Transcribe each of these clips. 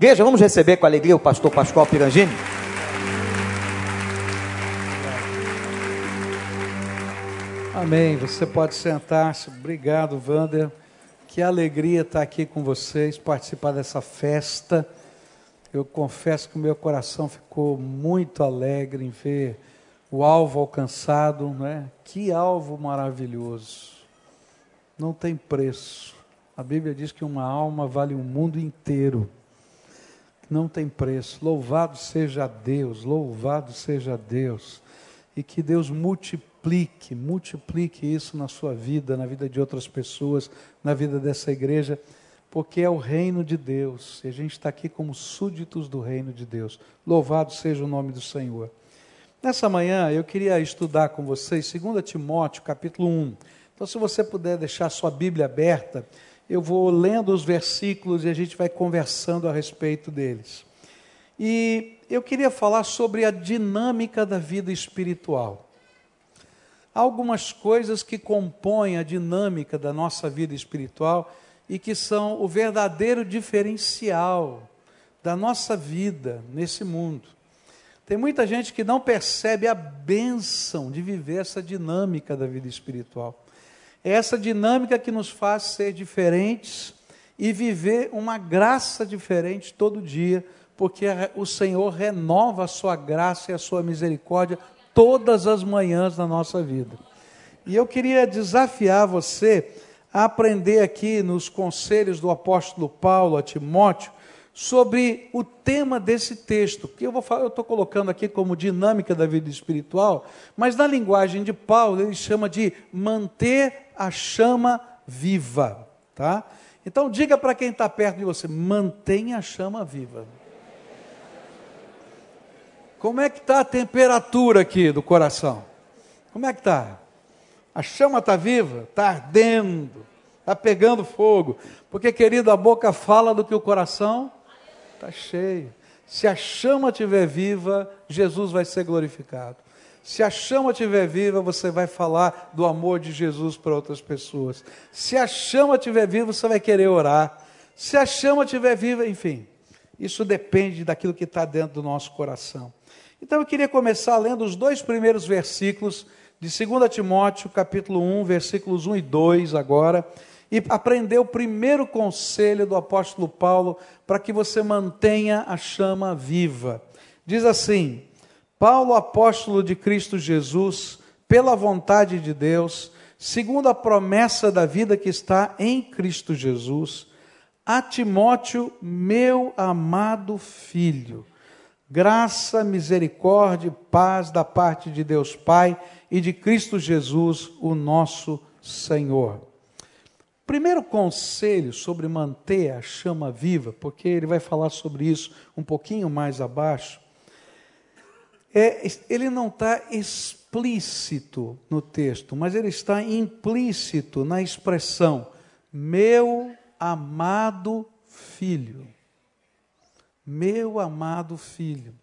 Igreja, vamos receber com alegria o pastor Pascoal Pirangini? Amém. Você pode sentar-se. Obrigado, Wander. Que alegria estar aqui com vocês, participar dessa festa. Eu confesso que o meu coração ficou muito alegre em ver o alvo alcançado, né? Que alvo maravilhoso. Não tem preço. A Bíblia diz que uma alma vale o mundo inteiro. Não tem preço. Louvado seja Deus, louvado seja Deus. E que Deus multiplique, multiplique isso na sua vida, na vida de outras pessoas, na vida dessa igreja, porque é o reino de Deus. E a gente está aqui como súditos do reino de Deus. Louvado seja o nome do Senhor. Nessa manhã eu queria estudar com vocês 2 Timóteo, capítulo 1. Então, se você puder deixar sua Bíblia aberta, eu vou lendo os versículos e a gente vai conversando a respeito deles. E eu queria falar sobre a dinâmica da vida espiritual. Há algumas coisas que compõem a dinâmica da nossa vida espiritual e que são o verdadeiro diferencial da nossa vida nesse mundo. Tem muita gente que não percebe a bênção de viver essa dinâmica da vida espiritual. É essa dinâmica que nos faz ser diferentes e viver uma graça diferente todo dia, porque o Senhor renova a sua graça e a sua misericórdia todas as manhãs na nossa vida. E eu queria desafiar você a aprender aqui nos conselhos do apóstolo Paulo a Timóteo sobre o tema desse texto, que eu vou falar, eu estou colocando aqui como dinâmica da vida espiritual, mas na linguagem de Paulo ele chama de manter a chama viva, tá? Então diga para quem está perto de você, mantenha a chama viva. Como é que está a temperatura aqui do coração? Como é que está? A chama está viva? Está ardendo? Está pegando fogo? Porque, querido, a boca fala do que o coração Está cheio. Se a chama estiver viva, Jesus vai ser glorificado. Se a chama estiver viva, você vai falar do amor de Jesus para outras pessoas. Se a chama estiver viva, você vai querer orar. Se a chama estiver viva, enfim, isso depende daquilo que está dentro do nosso coração. Então eu queria começar lendo os dois primeiros versículos de 2 Timóteo, capítulo 1, versículos 1 e 2 agora e aprender o primeiro conselho do apóstolo Paulo para que você mantenha a chama viva. Diz assim: Paulo, apóstolo de Cristo Jesus, pela vontade de Deus, segundo a promessa da vida que está em Cristo Jesus, a Timóteo, meu amado filho, graça, misericórdia e paz da parte de Deus Pai e de Cristo Jesus, o nosso Senhor. Primeiro conselho sobre manter a chama viva, porque ele vai falar sobre isso um pouquinho mais abaixo, é, ele não está explícito no texto, mas ele está implícito na expressão meu amado filho. Meu amado filho.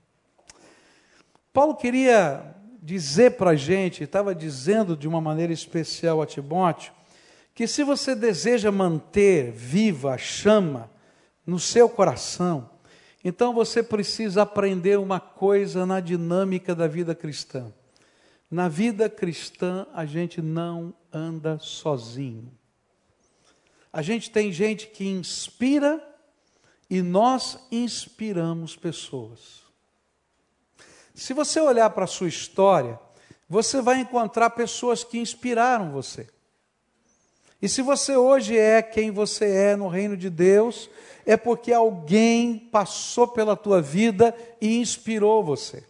Paulo queria dizer para a gente, estava dizendo de uma maneira especial a Timóteo, que se você deseja manter viva a chama no seu coração, então você precisa aprender uma coisa na dinâmica da vida cristã. Na vida cristã, a gente não anda sozinho. A gente tem gente que inspira e nós inspiramos pessoas. Se você olhar para a sua história, você vai encontrar pessoas que inspiraram você. E se você hoje é quem você é no reino de Deus, é porque alguém passou pela tua vida e inspirou você.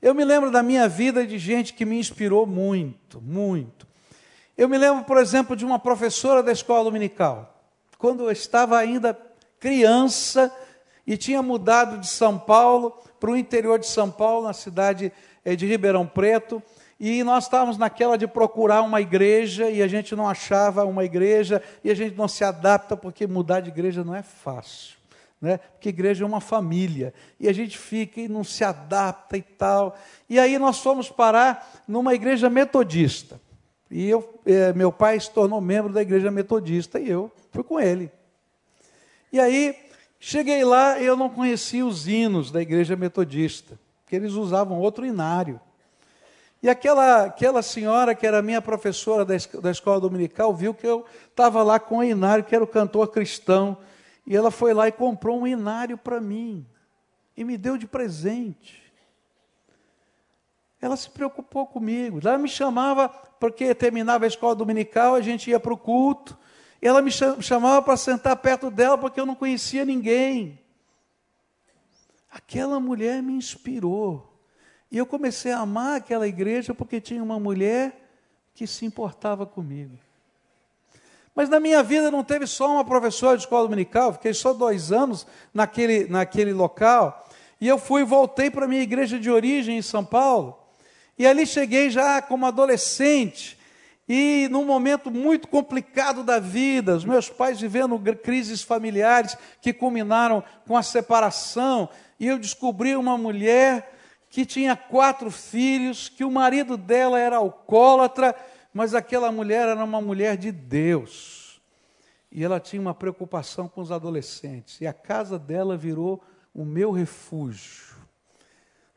Eu me lembro da minha vida de gente que me inspirou muito, muito. Eu me lembro, por exemplo, de uma professora da escola dominical. Quando eu estava ainda criança e tinha mudado de São Paulo para o interior de São Paulo, na cidade eh, de Ribeirão Preto, e nós estávamos naquela de procurar uma igreja e a gente não achava uma igreja e a gente não se adapta porque mudar de igreja não é fácil. Né? Porque igreja é uma família e a gente fica e não se adapta e tal. E aí nós fomos parar numa igreja metodista. E eu, eh, meu pai se tornou membro da igreja metodista e eu fui com ele. E aí Cheguei lá eu não conhecia os hinos da igreja metodista, porque eles usavam outro inário. E aquela, aquela senhora, que era minha professora da, da escola dominical, viu que eu estava lá com o inário, que era o cantor cristão. E ela foi lá e comprou um inário para mim. E me deu de presente. Ela se preocupou comigo. Ela me chamava, porque terminava a escola dominical, a gente ia para o culto. Ela me chamava para sentar perto dela, porque eu não conhecia ninguém. Aquela mulher me inspirou. E eu comecei a amar aquela igreja porque tinha uma mulher que se importava comigo. Mas na minha vida não teve só uma professora de escola dominical, fiquei só dois anos naquele, naquele local. E eu fui voltei para a minha igreja de origem em São Paulo. E ali cheguei já como adolescente. E num momento muito complicado da vida, os meus pais vivendo crises familiares que culminaram com a separação, e eu descobri uma mulher que tinha quatro filhos, que o marido dela era alcoólatra, mas aquela mulher era uma mulher de Deus. E ela tinha uma preocupação com os adolescentes, e a casa dela virou o meu refúgio.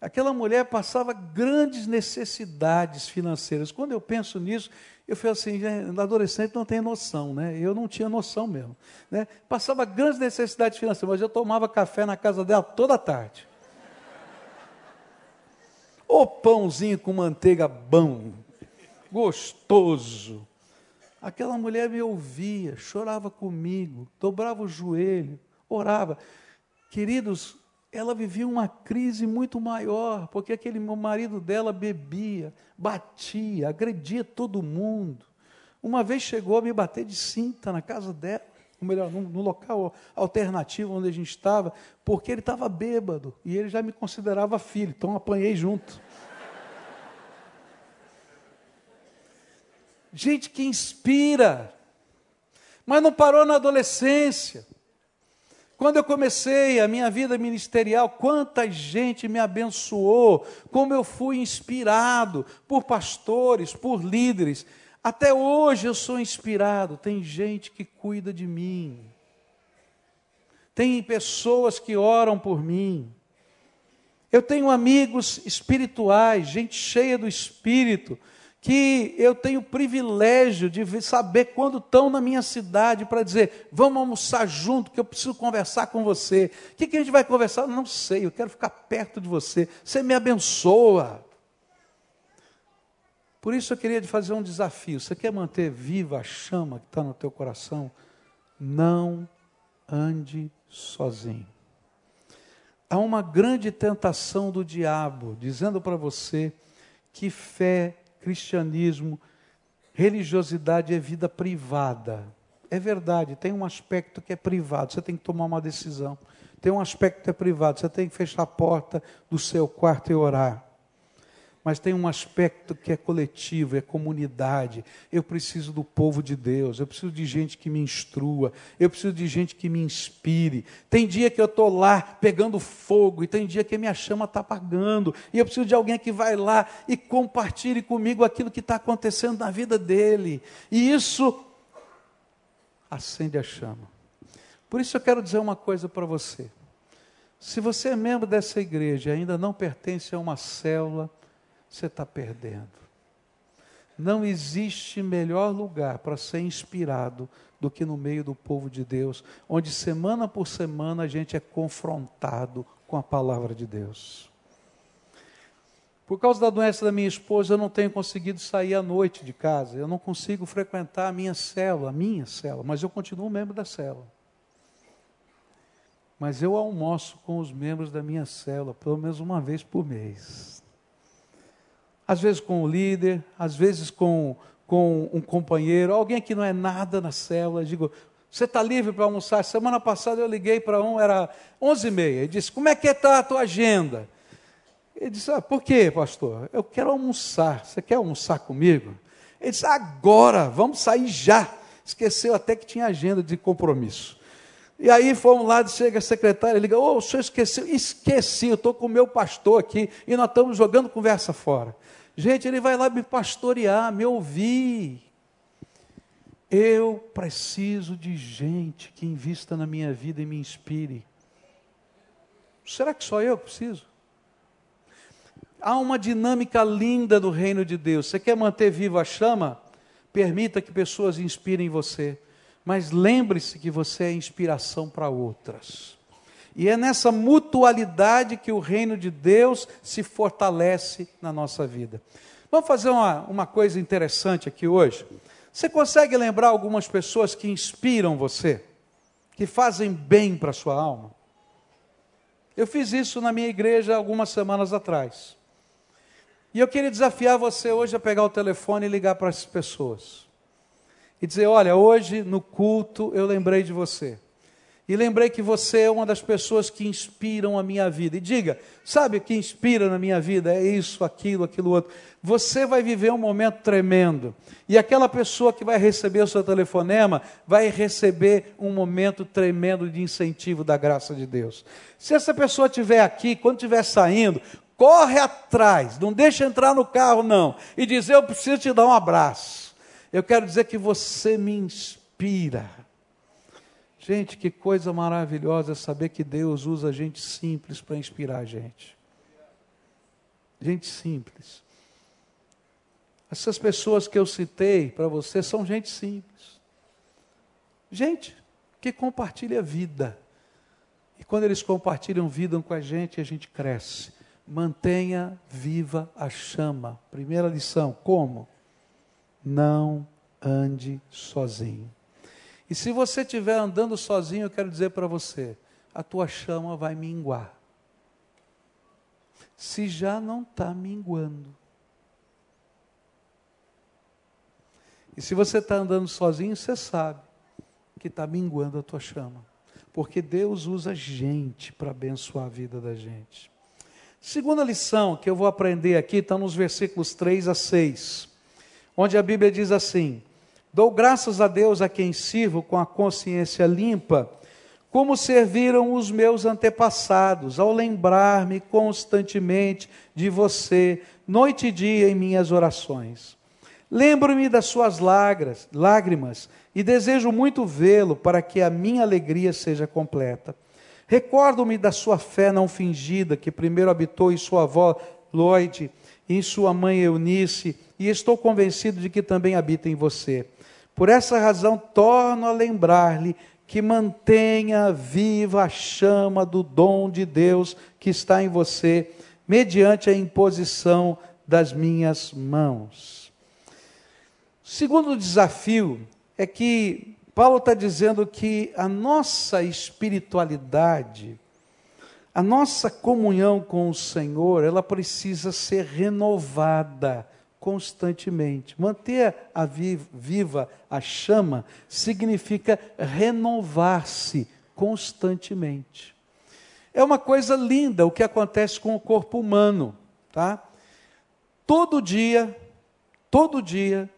Aquela mulher passava grandes necessidades financeiras. Quando eu penso nisso, eu falo assim, adolescente não tem noção, né? Eu não tinha noção mesmo. Né? Passava grandes necessidades financeiras, mas eu tomava café na casa dela toda tarde. O pãozinho com manteiga bom, gostoso. Aquela mulher me ouvia, chorava comigo, dobrava o joelho, orava. Queridos, ela vivia uma crise muito maior, porque aquele marido dela bebia, batia, agredia todo mundo. Uma vez chegou a me bater de cinta na casa dela, ou melhor, no, no local alternativo onde a gente estava, porque ele estava bêbado e ele já me considerava filho, então apanhei junto. gente que inspira, mas não parou na adolescência. Quando eu comecei a minha vida ministerial, quanta gente me abençoou, como eu fui inspirado por pastores, por líderes. Até hoje eu sou inspirado. Tem gente que cuida de mim, tem pessoas que oram por mim. Eu tenho amigos espirituais, gente cheia do espírito, que eu tenho o privilégio de saber quando estão na minha cidade para dizer, vamos almoçar junto, que eu preciso conversar com você. O que, que a gente vai conversar? Não sei, eu quero ficar perto de você. Você me abençoa. Por isso eu queria te fazer um desafio. Você quer manter viva a chama que está no teu coração? Não ande sozinho. Há uma grande tentação do diabo dizendo para você que fé cristianismo, religiosidade é vida privada. É verdade, tem um aspecto que é privado, você tem que tomar uma decisão. Tem um aspecto que é privado, você tem que fechar a porta do seu quarto e orar mas tem um aspecto que é coletivo, é comunidade. Eu preciso do povo de Deus, eu preciso de gente que me instrua, eu preciso de gente que me inspire. Tem dia que eu estou lá pegando fogo, e tem dia que a minha chama está apagando, e eu preciso de alguém que vai lá e compartilhe comigo aquilo que está acontecendo na vida dele. E isso acende a chama. Por isso eu quero dizer uma coisa para você. Se você é membro dessa igreja e ainda não pertence a uma célula, você está perdendo. Não existe melhor lugar para ser inspirado do que no meio do povo de Deus, onde semana por semana a gente é confrontado com a palavra de Deus. Por causa da doença da minha esposa, eu não tenho conseguido sair à noite de casa, eu não consigo frequentar a minha célula, a minha célula, mas eu continuo membro da célula. Mas eu almoço com os membros da minha célula, pelo menos uma vez por mês às vezes com o líder, às vezes com, com um companheiro, alguém que não é nada na célula. Digo, você está livre para almoçar? Semana passada eu liguei para um, era 11h30. Ele disse, como é que está a tua agenda? Ele disse, ah, por quê, pastor? Eu quero almoçar. Você quer almoçar comigo? Ele disse, agora, vamos sair já. Esqueceu até que tinha agenda de compromisso. E aí fomos lá, chega a secretária, liga, ô, oh, o senhor esqueceu? Esqueci, eu estou com o meu pastor aqui e nós estamos jogando conversa fora. Gente, ele vai lá me pastorear, me ouvir. Eu preciso de gente que invista na minha vida e me inspire. Será que só eu preciso? Há uma dinâmica linda do reino de Deus. Você quer manter viva a chama? Permita que pessoas inspirem você. Mas lembre-se que você é inspiração para outras. E é nessa mutualidade que o reino de Deus se fortalece na nossa vida. Vamos fazer uma, uma coisa interessante aqui hoje. Você consegue lembrar algumas pessoas que inspiram você, que fazem bem para a sua alma? Eu fiz isso na minha igreja algumas semanas atrás. E eu queria desafiar você hoje a pegar o telefone e ligar para essas pessoas. E dizer: olha, hoje no culto eu lembrei de você. E lembrei que você é uma das pessoas que inspiram a minha vida. E diga, sabe o que inspira na minha vida? É isso, aquilo, aquilo outro. Você vai viver um momento tremendo. E aquela pessoa que vai receber o seu telefonema vai receber um momento tremendo de incentivo da graça de Deus. Se essa pessoa estiver aqui, quando estiver saindo, corre atrás, não deixa entrar no carro, não, e dizer: Eu preciso te dar um abraço. Eu quero dizer que você me inspira. Gente, que coisa maravilhosa saber que Deus usa gente simples para inspirar a gente. Gente simples. Essas pessoas que eu citei para você são gente simples. Gente que compartilha vida. E quando eles compartilham vida com a gente, a gente cresce. Mantenha viva a chama. Primeira lição: como? Não ande sozinho. E se você estiver andando sozinho, eu quero dizer para você: a tua chama vai minguar. Se já não está minguando. E se você está andando sozinho, você sabe que está minguando a tua chama. Porque Deus usa gente para abençoar a vida da gente. Segunda lição que eu vou aprender aqui está nos versículos 3 a 6, onde a Bíblia diz assim: Dou graças a Deus a quem sirvo com a consciência limpa, como serviram os meus antepassados, ao lembrar-me constantemente de você, noite e dia em minhas orações. Lembro-me das suas lágrimas, lágrimas e desejo muito vê-lo para que a minha alegria seja completa. Recordo-me da sua fé não fingida, que primeiro habitou em sua avó Lloyd, e em sua mãe Eunice, e estou convencido de que também habita em você. Por essa razão, torno a lembrar-lhe que mantenha viva a chama do dom de Deus que está em você, mediante a imposição das minhas mãos. Segundo desafio é que Paulo está dizendo que a nossa espiritualidade, a nossa comunhão com o Senhor, ela precisa ser renovada constantemente. Manter a viva a chama significa renovar-se constantemente. É uma coisa linda o que acontece com o corpo humano, tá? Todo dia, todo dia,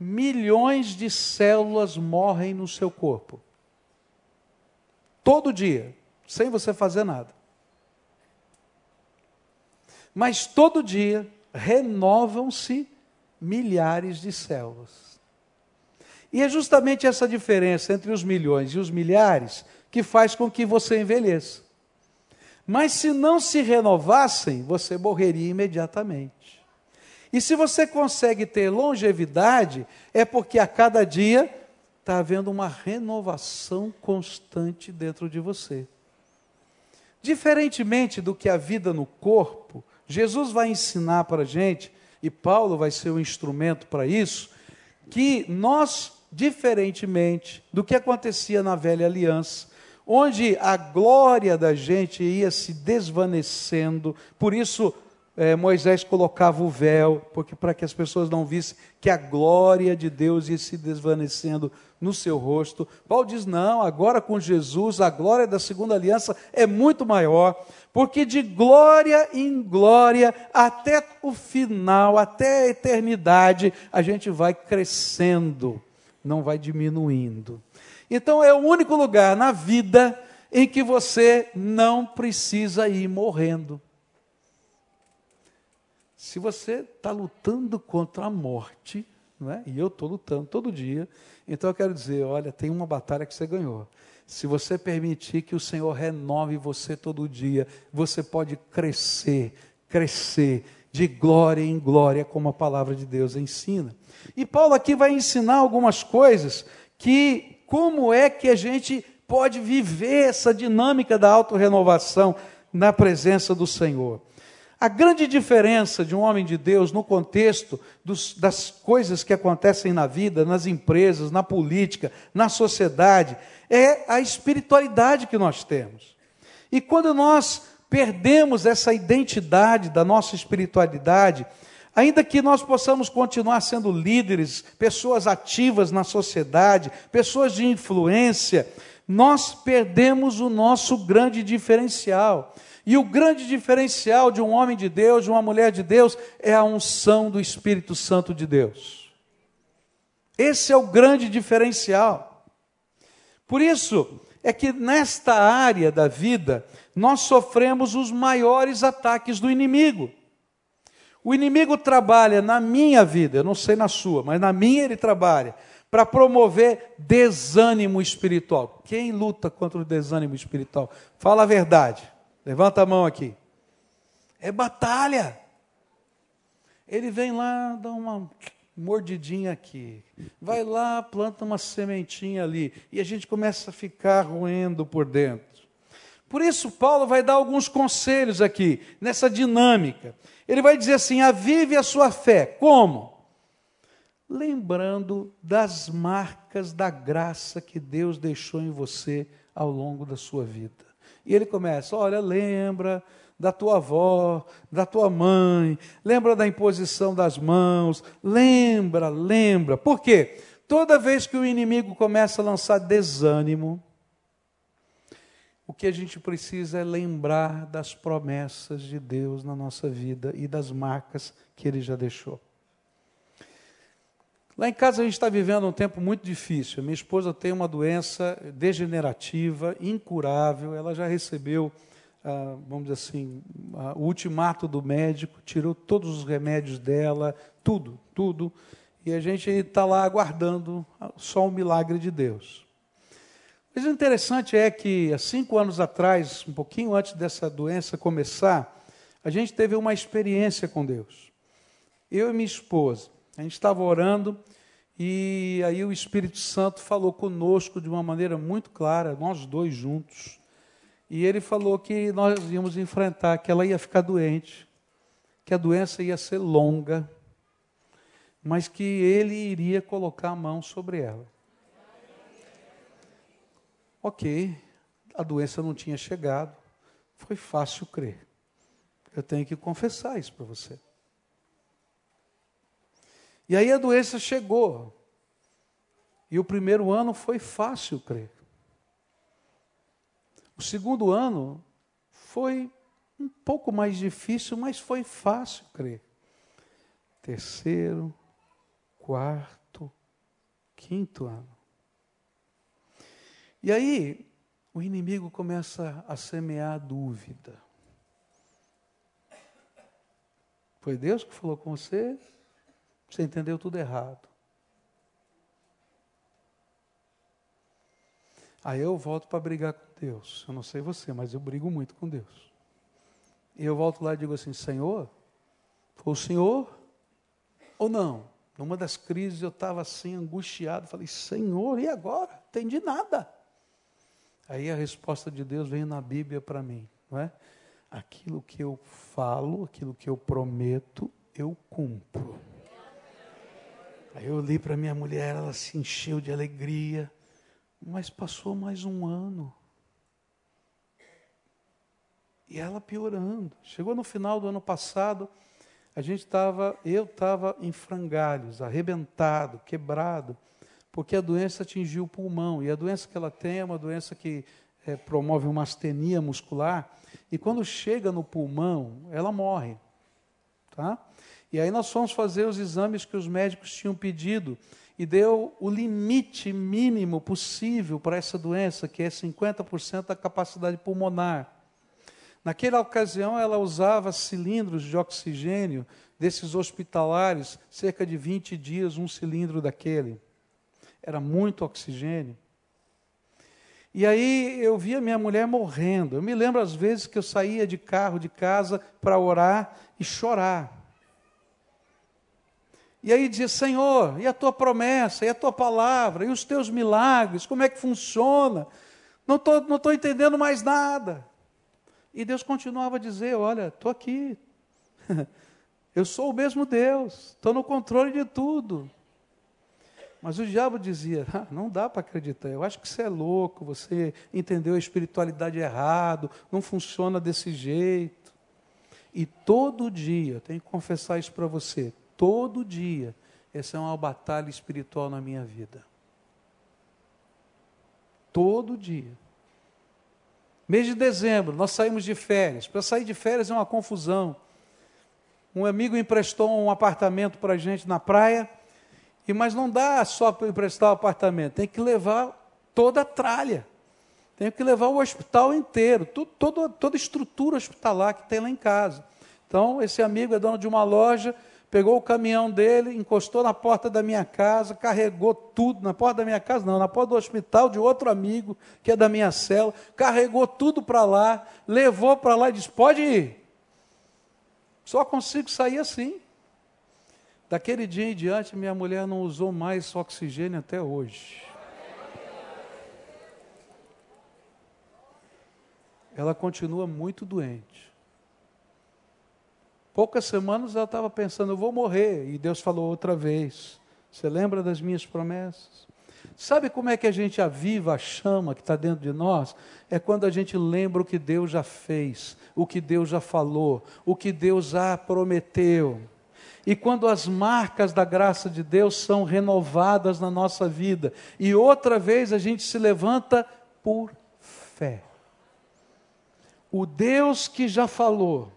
milhões de células morrem no seu corpo. Todo dia, sem você fazer nada. Mas todo dia renovam-se milhares de células. E é justamente essa diferença entre os milhões e os milhares que faz com que você envelheça. Mas se não se renovassem, você morreria imediatamente. E se você consegue ter longevidade, é porque a cada dia está havendo uma renovação constante dentro de você. Diferentemente do que a vida no corpo, Jesus vai ensinar para a gente, e Paulo vai ser o instrumento para isso, que nós, diferentemente do que acontecia na velha aliança, onde a glória da gente ia se desvanecendo, por isso é, Moisés colocava o véu, porque para que as pessoas não vissem que a glória de Deus ia se desvanecendo no seu rosto. Paulo diz: não, agora com Jesus, a glória da segunda aliança é muito maior, porque de glória em glória, até o final, até a eternidade, a gente vai crescendo, não vai diminuindo. Então é o único lugar na vida em que você não precisa ir morrendo. Se você está lutando contra a morte, não é? e eu estou lutando todo dia, então eu quero dizer: olha, tem uma batalha que você ganhou. Se você permitir que o Senhor renove você todo dia, você pode crescer, crescer de glória em glória, como a palavra de Deus ensina. E Paulo aqui vai ensinar algumas coisas que como é que a gente pode viver essa dinâmica da autorrenovação na presença do Senhor. A grande diferença de um homem de Deus no contexto dos, das coisas que acontecem na vida, nas empresas, na política, na sociedade, é a espiritualidade que nós temos. E quando nós perdemos essa identidade da nossa espiritualidade, ainda que nós possamos continuar sendo líderes, pessoas ativas na sociedade, pessoas de influência, nós perdemos o nosso grande diferencial. E o grande diferencial de um homem de Deus, de uma mulher de Deus, é a unção do Espírito Santo de Deus. Esse é o grande diferencial. Por isso é que nesta área da vida, nós sofremos os maiores ataques do inimigo. O inimigo trabalha na minha vida, eu não sei na sua, mas na minha ele trabalha para promover desânimo espiritual. Quem luta contra o desânimo espiritual? Fala a verdade. Levanta a mão aqui. É batalha. Ele vem lá, dá uma mordidinha aqui. Vai lá, planta uma sementinha ali. E a gente começa a ficar roendo por dentro. Por isso, Paulo vai dar alguns conselhos aqui, nessa dinâmica. Ele vai dizer assim: avive a sua fé. Como? Lembrando das marcas da graça que Deus deixou em você ao longo da sua vida. E ele começa: olha, lembra da tua avó, da tua mãe, lembra da imposição das mãos, lembra, lembra. Por quê? Toda vez que o inimigo começa a lançar desânimo, o que a gente precisa é lembrar das promessas de Deus na nossa vida e das marcas que ele já deixou. Lá em casa a gente está vivendo um tempo muito difícil. Minha esposa tem uma doença degenerativa, incurável. Ela já recebeu, ah, vamos dizer assim, ah, o ultimato do médico, tirou todos os remédios dela, tudo, tudo. E a gente está lá aguardando só o milagre de Deus. Mas o interessante é que, há cinco anos atrás, um pouquinho antes dessa doença começar, a gente teve uma experiência com Deus. Eu e minha esposa. A gente estava orando e aí o Espírito Santo falou conosco de uma maneira muito clara, nós dois juntos. E ele falou que nós íamos enfrentar, que ela ia ficar doente, que a doença ia ser longa, mas que ele iria colocar a mão sobre ela. Ok, a doença não tinha chegado, foi fácil crer. Eu tenho que confessar isso para você. E aí a doença chegou. E o primeiro ano foi fácil crer. O segundo ano foi um pouco mais difícil, mas foi fácil crer. Terceiro, quarto, quinto ano. E aí o inimigo começa a semear dúvida. Foi Deus que falou com você? Você entendeu tudo errado. Aí eu volto para brigar com Deus. Eu não sei você, mas eu brigo muito com Deus. E eu volto lá e digo assim: Senhor, foi o Senhor ou não? Numa das crises eu estava assim, angustiado. Falei: Senhor, e agora? Entendi nada. Aí a resposta de Deus vem na Bíblia para mim, não é? Aquilo que eu falo, aquilo que eu prometo, eu cumpro. Aí eu li para minha mulher, ela se encheu de alegria, mas passou mais um ano. E ela piorando. Chegou no final do ano passado, a gente estava, eu estava em frangalhos, arrebentado, quebrado, porque a doença atingiu o pulmão. E a doença que ela tem é uma doença que é, promove uma astenia muscular. E quando chega no pulmão, ela morre. Tá? E aí nós fomos fazer os exames que os médicos tinham pedido e deu o limite mínimo possível para essa doença, que é 50% da capacidade pulmonar. Naquela ocasião, ela usava cilindros de oxigênio desses hospitalares, cerca de 20 dias, um cilindro daquele. Era muito oxigênio. E aí eu via minha mulher morrendo. Eu me lembro às vezes que eu saía de carro de casa para orar e chorar. E aí dizia: Senhor, e a tua promessa, e a tua palavra, e os teus milagres, como é que funciona? Não estou não tô entendendo mais nada. E Deus continuava a dizer: Olha, estou aqui. Eu sou o mesmo Deus, estou no controle de tudo. Mas o diabo dizia: ah, não dá para acreditar, eu acho que você é louco, você entendeu a espiritualidade errado, não funciona desse jeito. E todo dia, tenho que confessar isso para você, todo dia, essa é uma batalha espiritual na minha vida. Todo dia. Mês de dezembro, nós saímos de férias. Para sair de férias é uma confusão. Um amigo emprestou um apartamento para a gente na praia e mas não dá só para emprestar o apartamento, tem que levar toda a tralha. Tem que levar o hospital inteiro, tudo, toda, toda a estrutura hospitalar que tem lá em casa. Então, esse amigo é dono de uma loja, pegou o caminhão dele, encostou na porta da minha casa, carregou tudo, na porta da minha casa, não, na porta do hospital de outro amigo, que é da minha cela, carregou tudo para lá, levou para lá e disse: pode ir. Só consigo sair assim. Daquele dia em diante, minha mulher não usou mais oxigênio até hoje. Ela continua muito doente. Poucas semanas ela estava pensando, eu vou morrer. E Deus falou outra vez: Você lembra das minhas promessas? Sabe como é que a gente aviva a chama que está dentro de nós? É quando a gente lembra o que Deus já fez, o que Deus já falou, o que Deus já prometeu. E quando as marcas da graça de Deus são renovadas na nossa vida, e outra vez a gente se levanta por fé. O Deus que já falou,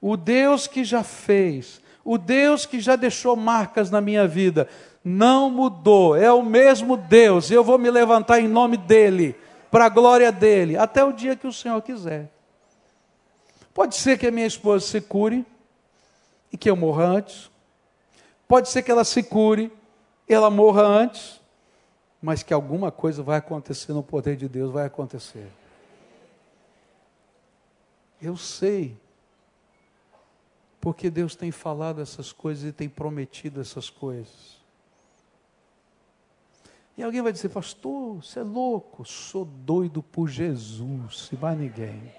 o Deus que já fez, o Deus que já deixou marcas na minha vida, não mudou, é o mesmo Deus, eu vou me levantar em nome dEle, para a glória dEle, até o dia que o Senhor quiser. Pode ser que a minha esposa se cure, e que eu morra antes. Pode ser que ela se cure, ela morra antes, mas que alguma coisa vai acontecer no poder de Deus, vai acontecer. Eu sei, porque Deus tem falado essas coisas e tem prometido essas coisas. E alguém vai dizer, pastor, você é louco, sou doido por Jesus, e mais ninguém.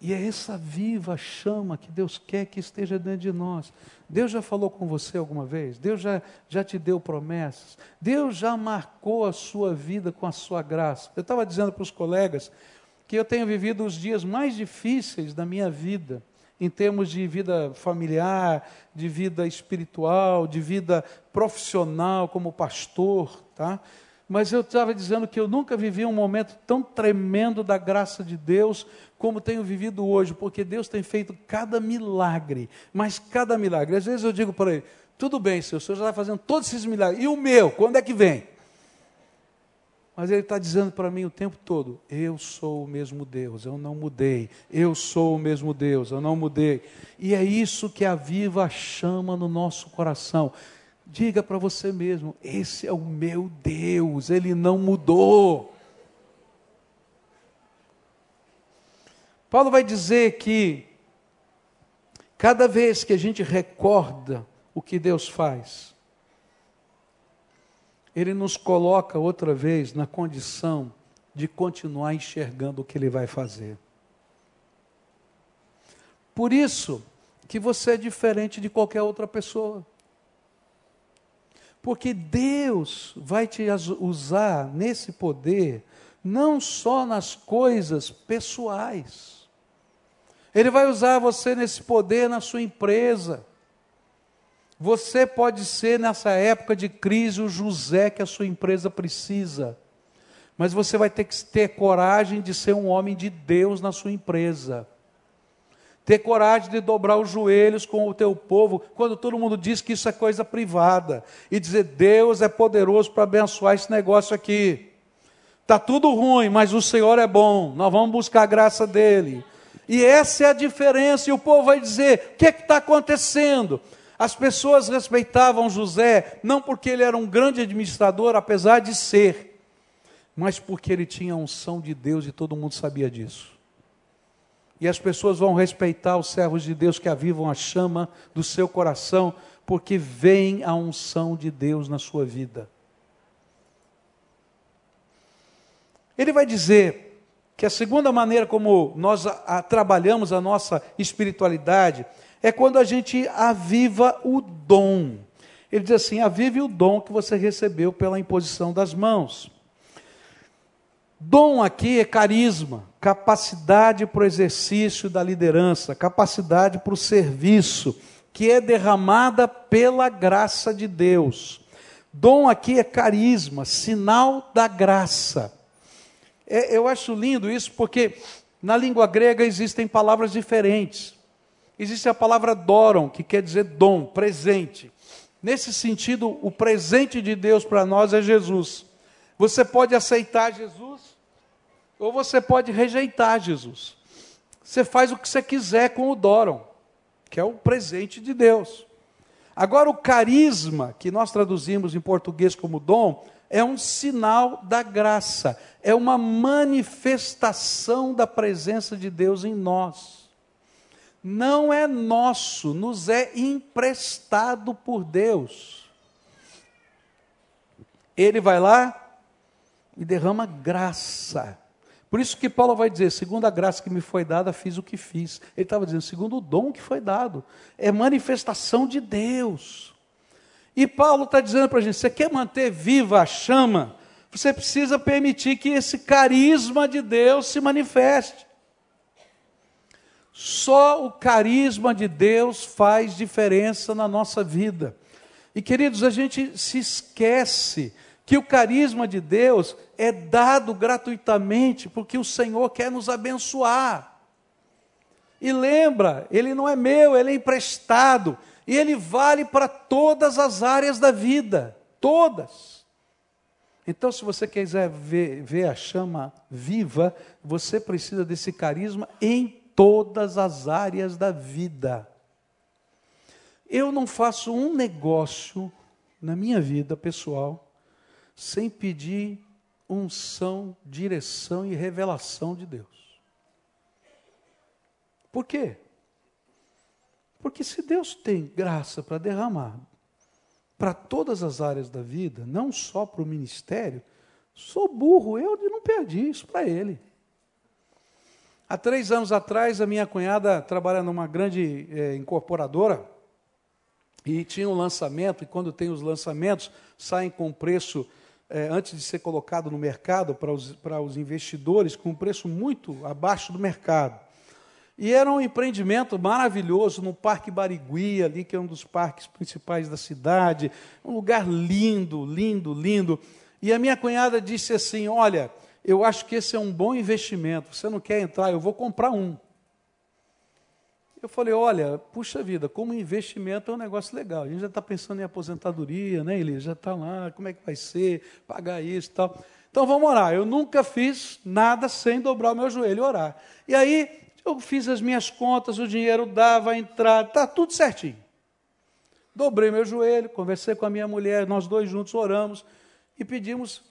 E é essa viva chama que Deus quer que esteja dentro de nós. Deus já falou com você alguma vez? Deus já, já te deu promessas? Deus já marcou a sua vida com a sua graça? Eu estava dizendo para os colegas que eu tenho vivido os dias mais difíceis da minha vida, em termos de vida familiar, de vida espiritual, de vida profissional como pastor, tá? Mas eu estava dizendo que eu nunca vivi um momento tão tremendo da graça de Deus como tenho vivido hoje, porque Deus tem feito cada milagre, mas cada milagre. Às vezes eu digo para ele: tudo bem, senhor, o senhor já está fazendo todos esses milagres, e o meu, quando é que vem? Mas ele está dizendo para mim o tempo todo: eu sou o mesmo Deus, eu não mudei. Eu sou o mesmo Deus, eu não mudei. E é isso que aviva a chama no nosso coração. Diga para você mesmo: esse é o meu Deus, ele não mudou. Paulo vai dizer que cada vez que a gente recorda o que Deus faz, ele nos coloca outra vez na condição de continuar enxergando o que ele vai fazer. Por isso que você é diferente de qualquer outra pessoa. Porque Deus vai te usar nesse poder, não só nas coisas pessoais. Ele vai usar você nesse poder na sua empresa. Você pode ser, nessa época de crise, o José que a sua empresa precisa. Mas você vai ter que ter coragem de ser um homem de Deus na sua empresa ter coragem de dobrar os joelhos com o teu povo, quando todo mundo diz que isso é coisa privada, e dizer: Deus é poderoso para abençoar esse negócio aqui. Está tudo ruim, mas o Senhor é bom, nós vamos buscar a graça dEle. E essa é a diferença, e o povo vai dizer: o que é está acontecendo? As pessoas respeitavam José, não porque ele era um grande administrador, apesar de ser, mas porque ele tinha a unção de Deus e todo mundo sabia disso. E as pessoas vão respeitar os servos de Deus que avivam a chama do seu coração, porque vem a unção de Deus na sua vida. Ele vai dizer que a segunda maneira como nós a, a, trabalhamos a nossa espiritualidade é quando a gente aviva o dom. Ele diz assim: avive o dom que você recebeu pela imposição das mãos. Dom aqui é carisma, capacidade para o exercício da liderança, capacidade para o serviço, que é derramada pela graça de Deus. Dom aqui é carisma, sinal da graça. É, eu acho lindo isso porque na língua grega existem palavras diferentes. Existe a palavra doron, que quer dizer dom, presente. Nesse sentido, o presente de Deus para nós é Jesus. Você pode aceitar Jesus ou você pode rejeitar Jesus. Você faz o que você quiser com o doron, que é o presente de Deus. Agora, o carisma, que nós traduzimos em português como dom, é um sinal da graça, é uma manifestação da presença de Deus em nós. Não é nosso, nos é emprestado por Deus. Ele vai lá e derrama graça. Por isso que Paulo vai dizer: segundo a graça que me foi dada, fiz o que fiz. Ele estava dizendo, segundo o dom que foi dado. É manifestação de Deus. E Paulo está dizendo para a gente: você quer manter viva a chama? Você precisa permitir que esse carisma de Deus se manifeste. Só o carisma de Deus faz diferença na nossa vida. E queridos, a gente se esquece que o carisma de Deus é dado gratuitamente porque o Senhor quer nos abençoar. E lembra, ele não é meu, ele é emprestado. E ele vale para todas as áreas da vida, todas. Então, se você quiser ver, ver a chama viva, você precisa desse carisma em todas as áreas da vida. Eu não faço um negócio na minha vida pessoal sem pedir unção, direção e revelação de Deus. Por quê? Porque se Deus tem graça para derramar para todas as áreas da vida, não só para o ministério, sou burro, eu não perdi isso para Ele. Há três anos atrás, a minha cunhada trabalha numa grande é, incorporadora e tinha um lançamento, e quando tem os lançamentos, saem com preço, é, antes de ser colocado no mercado para os, para os investidores, com um preço muito abaixo do mercado. E era um empreendimento maravilhoso no Parque Barigui, ali, que é um dos parques principais da cidade. Um lugar lindo, lindo, lindo. E a minha cunhada disse assim: Olha, eu acho que esse é um bom investimento. Você não quer entrar? Eu vou comprar um. Eu falei: Olha, puxa vida, como investimento é um negócio legal. A gente já está pensando em aposentadoria, né, Eli? Já está lá, como é que vai ser, pagar isso e tal. Então vamos orar. Eu nunca fiz nada sem dobrar o meu joelho e orar. E aí eu fiz as minhas contas, o dinheiro dava a entrada, está tudo certinho. Dobrei meu joelho, conversei com a minha mulher, nós dois juntos oramos e pedimos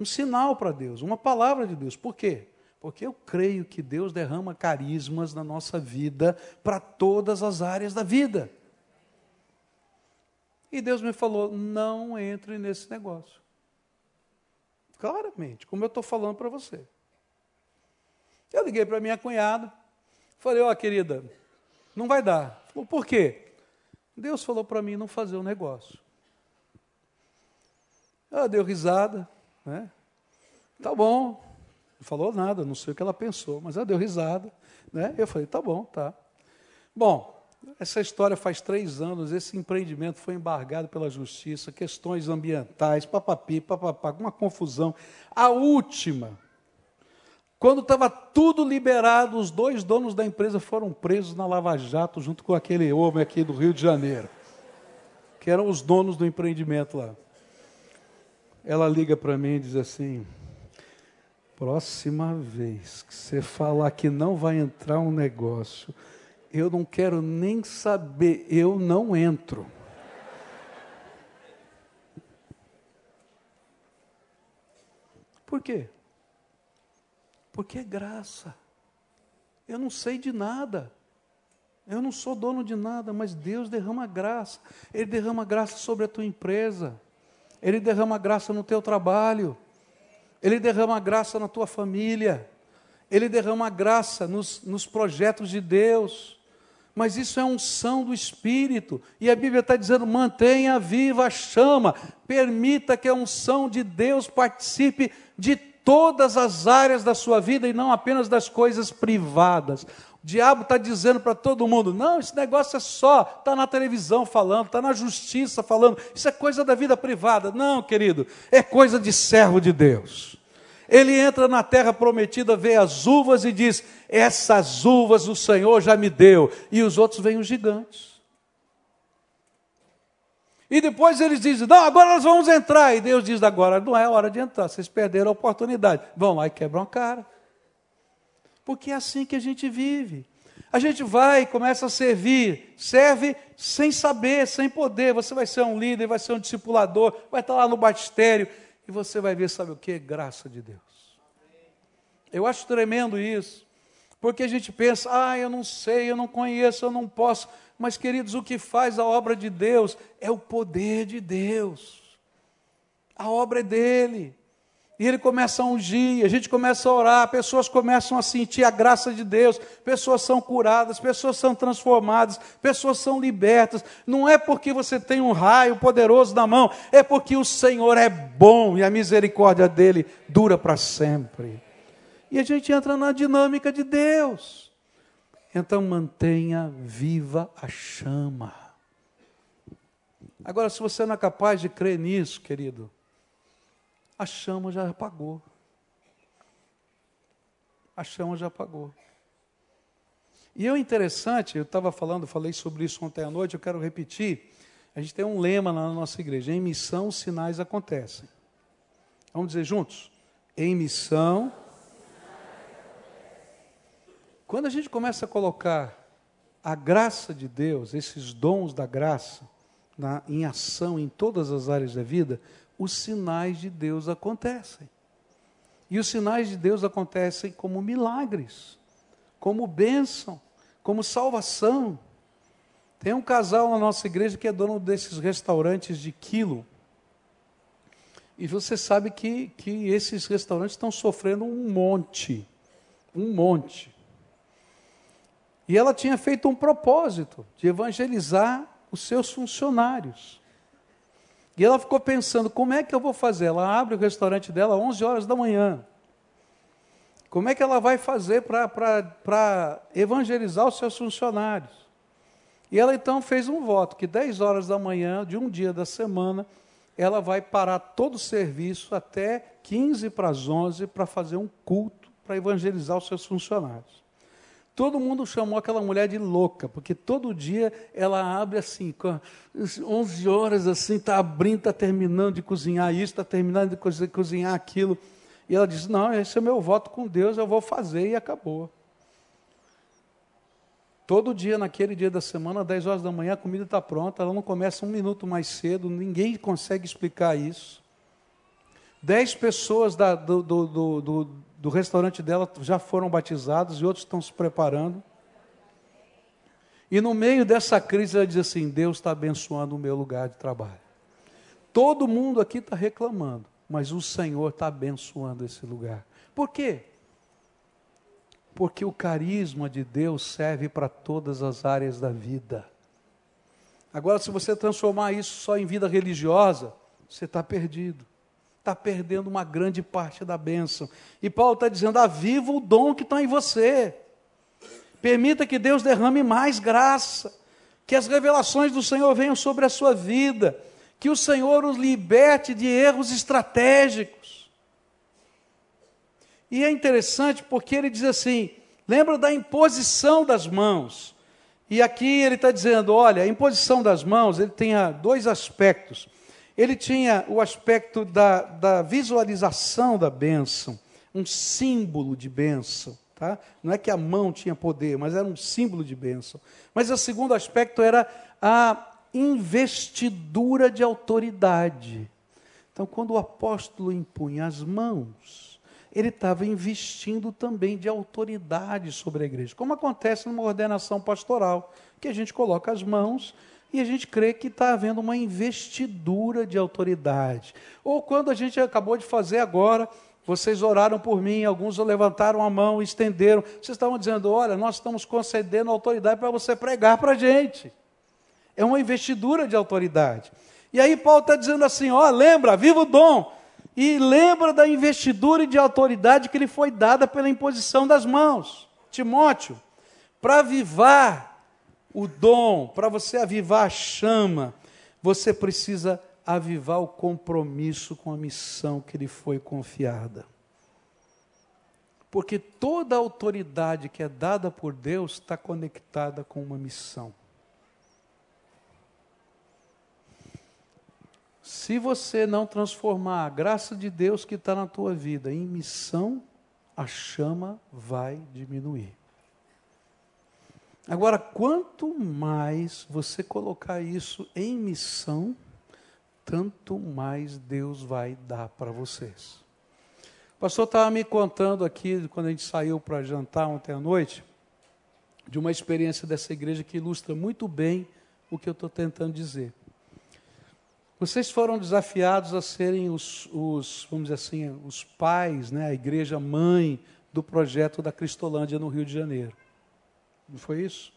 um sinal para Deus, uma palavra de Deus. Por quê? Porque eu creio que Deus derrama carismas na nossa vida para todas as áreas da vida. E Deus me falou: não entre nesse negócio. Claramente, como eu estou falando para você. Eu liguei para minha cunhada, Falei, ó, oh, querida, não vai dar. Falou, por quê? Deus falou para mim não fazer o um negócio. Ela deu risada, né? Tá bom. Não falou nada, não sei o que ela pensou, mas ela deu risada, né? Eu falei, tá bom, tá. Bom, essa história faz três anos, esse empreendimento foi embargado pela justiça, questões ambientais, papapi, papapá, uma confusão. A última, quando estava tudo liberado, os dois donos da empresa foram presos na Lava Jato, junto com aquele homem aqui do Rio de Janeiro, que eram os donos do empreendimento lá. Ela liga para mim e diz assim: próxima vez que você falar que não vai entrar um negócio, eu não quero nem saber, eu não entro. Por quê? Porque é graça. Eu não sei de nada. Eu não sou dono de nada, mas Deus derrama graça. Ele derrama graça sobre a tua empresa. Ele derrama graça no teu trabalho. Ele derrama graça na tua família. Ele derrama graça nos, nos projetos de Deus. Mas isso é unção do Espírito. E a Bíblia está dizendo: mantenha viva a chama. Permita que a unção de Deus participe de todas as áreas da sua vida e não apenas das coisas privadas. Diabo está dizendo para todo mundo: não, esse negócio é só, está na televisão falando, está na justiça falando, isso é coisa da vida privada. Não, querido, é coisa de servo de Deus. Ele entra na terra prometida, vê as uvas e diz: Essas uvas o Senhor já me deu. E os outros vêm os gigantes. E depois eles dizem: Não, agora nós vamos entrar. E Deus diz: Agora não é hora de entrar, vocês perderam a oportunidade. Vão lá e quebram a cara. Porque é assim que a gente vive. A gente vai e começa a servir, serve sem saber, sem poder. Você vai ser um líder, vai ser um discipulador, vai estar lá no batistério e você vai ver, sabe o que? Graça de Deus. Eu acho tremendo isso, porque a gente pensa, ah, eu não sei, eu não conheço, eu não posso. Mas, queridos, o que faz a obra de Deus é o poder de Deus. A obra é dele. E ele começa a ungir, a gente começa a orar, pessoas começam a sentir a graça de Deus, pessoas são curadas, pessoas são transformadas, pessoas são libertas. Não é porque você tem um raio poderoso na mão, é porque o Senhor é bom e a misericórdia dele dura para sempre. E a gente entra na dinâmica de Deus. Então mantenha viva a chama. Agora, se você não é capaz de crer nisso, querido, a chama já apagou. A chama já apagou. E é interessante, eu estava falando, falei sobre isso ontem à noite, eu quero repetir. A gente tem um lema na nossa igreja: em missão, sinais acontecem. Vamos dizer juntos? Em missão. Quando a gente começa a colocar a graça de Deus, esses dons da graça, na, em ação em todas as áreas da vida, os sinais de Deus acontecem. E os sinais de Deus acontecem como milagres, como bênção, como salvação. Tem um casal na nossa igreja que é dono desses restaurantes de quilo. E você sabe que, que esses restaurantes estão sofrendo um monte. Um monte. E ela tinha feito um propósito de evangelizar os seus funcionários. E ela ficou pensando: como é que eu vou fazer? Ela abre o restaurante dela às 11 horas da manhã. Como é que ela vai fazer para evangelizar os seus funcionários? E ela então fez um voto que 10 horas da manhã de um dia da semana, ela vai parar todo o serviço até 15 para as 11 para fazer um culto para evangelizar os seus funcionários. Todo mundo chamou aquela mulher de louca, porque todo dia ela abre assim, 11 horas assim, está abrindo, está terminando de cozinhar isso, está terminando de cozinhar aquilo. E ela diz: Não, esse é meu voto com Deus, eu vou fazer e acabou. Todo dia, naquele dia da semana, 10 horas da manhã, a comida está pronta, ela não começa um minuto mais cedo, ninguém consegue explicar isso. Dez pessoas da, do, do, do, do restaurante dela já foram batizados e outros estão se preparando. E no meio dessa crise ela diz assim: Deus está abençoando o meu lugar de trabalho. Todo mundo aqui está reclamando, mas o Senhor está abençoando esse lugar. Por quê? Porque o carisma de Deus serve para todas as áreas da vida. Agora, se você transformar isso só em vida religiosa, você está perdido está perdendo uma grande parte da bênção. E Paulo está dizendo: aviva o dom que está em você. Permita que Deus derrame mais graça, que as revelações do Senhor venham sobre a sua vida, que o Senhor os liberte de erros estratégicos. E é interessante porque ele diz assim: lembra da imposição das mãos. E aqui ele está dizendo: olha, a imposição das mãos ele tem dois aspectos ele tinha o aspecto da, da visualização da bênção, um símbolo de bênção. Tá? Não é que a mão tinha poder, mas era um símbolo de bênção. Mas o segundo aspecto era a investidura de autoridade. Então, quando o apóstolo impunha as mãos, ele estava investindo também de autoridade sobre a igreja, como acontece numa ordenação pastoral, que a gente coloca as mãos e a gente crê que está havendo uma investidura de autoridade. Ou quando a gente acabou de fazer agora, vocês oraram por mim, alguns levantaram a mão, estenderam. Vocês estavam dizendo: olha, nós estamos concedendo autoridade para você pregar para a gente. É uma investidura de autoridade. E aí Paulo está dizendo assim: ó, lembra, viva o dom. E lembra da investidura de autoridade que lhe foi dada pela imposição das mãos. Timóteo, para avivar o dom, para você avivar a chama, você precisa avivar o compromisso com a missão que lhe foi confiada. Porque toda autoridade que é dada por Deus está conectada com uma missão. Se você não transformar a graça de Deus que está na tua vida em missão, a chama vai diminuir. Agora, quanto mais você colocar isso em missão, tanto mais Deus vai dar para vocês. O pastor estava me contando aqui, quando a gente saiu para jantar ontem à noite, de uma experiência dessa igreja que ilustra muito bem o que eu estou tentando dizer. Vocês foram desafiados a serem os, os, vamos dizer assim, os pais, né, a igreja mãe do projeto da Cristolândia no Rio de Janeiro. Não foi isso?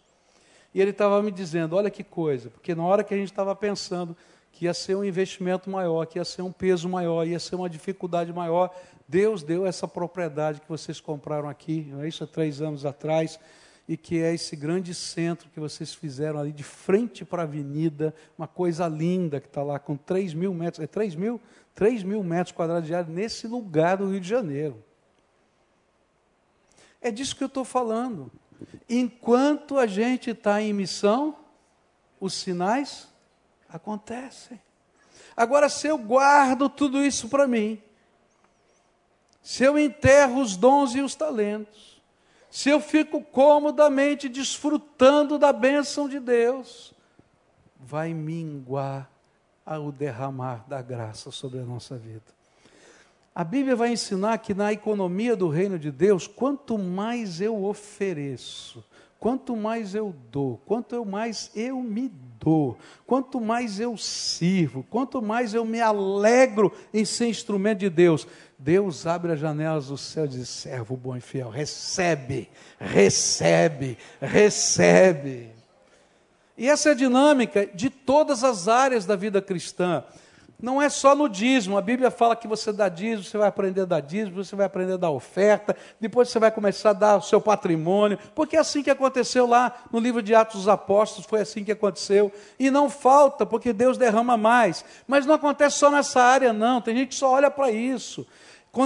E ele estava me dizendo: olha que coisa, porque na hora que a gente estava pensando que ia ser um investimento maior, que ia ser um peso maior, ia ser uma dificuldade maior, Deus deu essa propriedade que vocês compraram aqui, não é isso há três anos atrás, e que é esse grande centro que vocês fizeram ali de frente para a avenida, uma coisa linda que está lá com 3 mil metros, é 3 mil? 3 mil metros quadrados de área nesse lugar do Rio de Janeiro. É disso que eu estou falando. Enquanto a gente está em missão, os sinais acontecem. Agora, se eu guardo tudo isso para mim, se eu enterro os dons e os talentos, se eu fico comodamente desfrutando da bênção de Deus, vai minguar ao derramar da graça sobre a nossa vida. A Bíblia vai ensinar que na economia do reino de Deus, quanto mais eu ofereço, quanto mais eu dou, quanto mais eu me dou, quanto mais eu sirvo, quanto mais eu me alegro em ser instrumento de Deus, Deus abre as janelas do céu e diz: servo bom e fiel, recebe, recebe, recebe. E essa é a dinâmica de todas as áreas da vida cristã. Não é só no dízimo. A Bíblia fala que você dá dízimo, você vai aprender a dar dízimo, você vai aprender a dar oferta, depois você vai começar a dar o seu patrimônio, porque é assim que aconteceu lá no livro de Atos dos Apóstolos, foi assim que aconteceu. E não falta, porque Deus derrama mais. Mas não acontece só nessa área, não. Tem gente que só olha para isso.